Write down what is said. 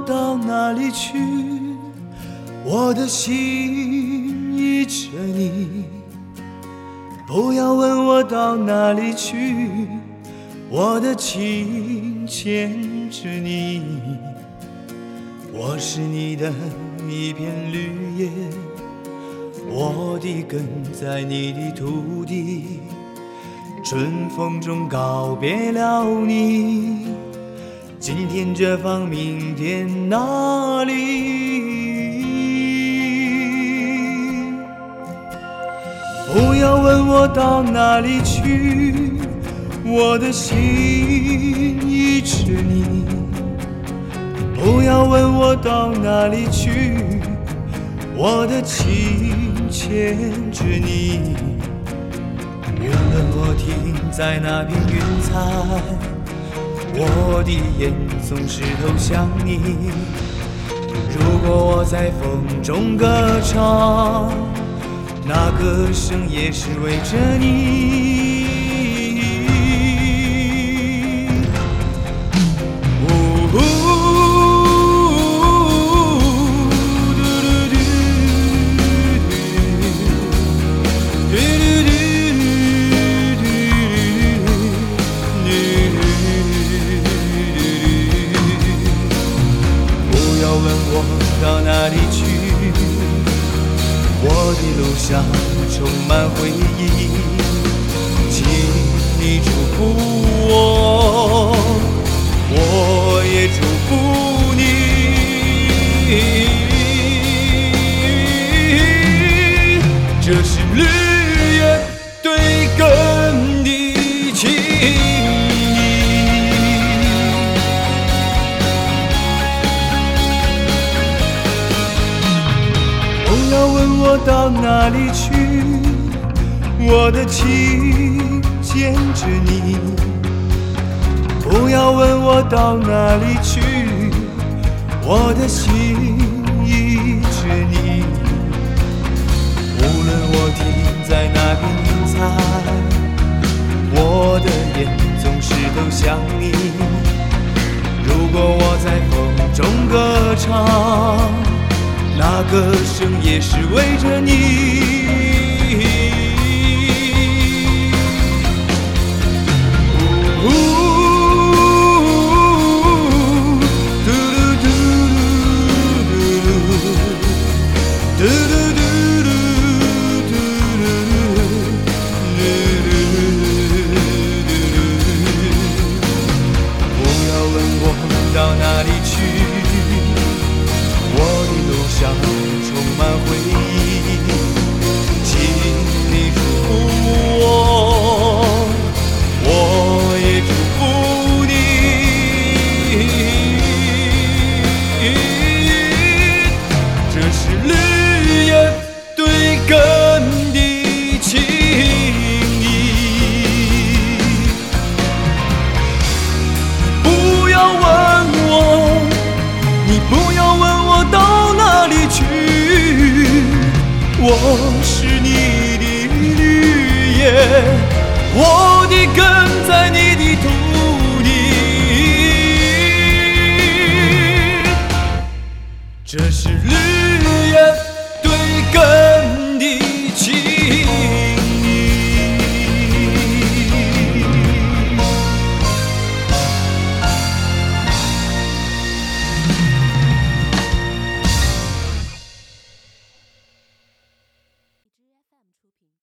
到哪里去，我的心依着你。不要问我到哪里去，我的情牵着你。我是你的一片绿叶，我的根在你的土地。春风中告别了你，今天这方，明天那里？不要问我到哪里去，我的心依着你。不要问我到哪里去，我的情牵着你。原本我停在那片云彩，我的眼总是投向你。如果我在风中歌唱，那歌声也是为着你。哪里去？我的路上充满回忆。不要问我到哪里去，我的情牵着你。不要问我到哪里去，我的心依着你。无论我停在哪片云彩，我的眼总是都向你。如果我在风中歌唱。那歌声也是为着你。我是你的绿叶，我的根在你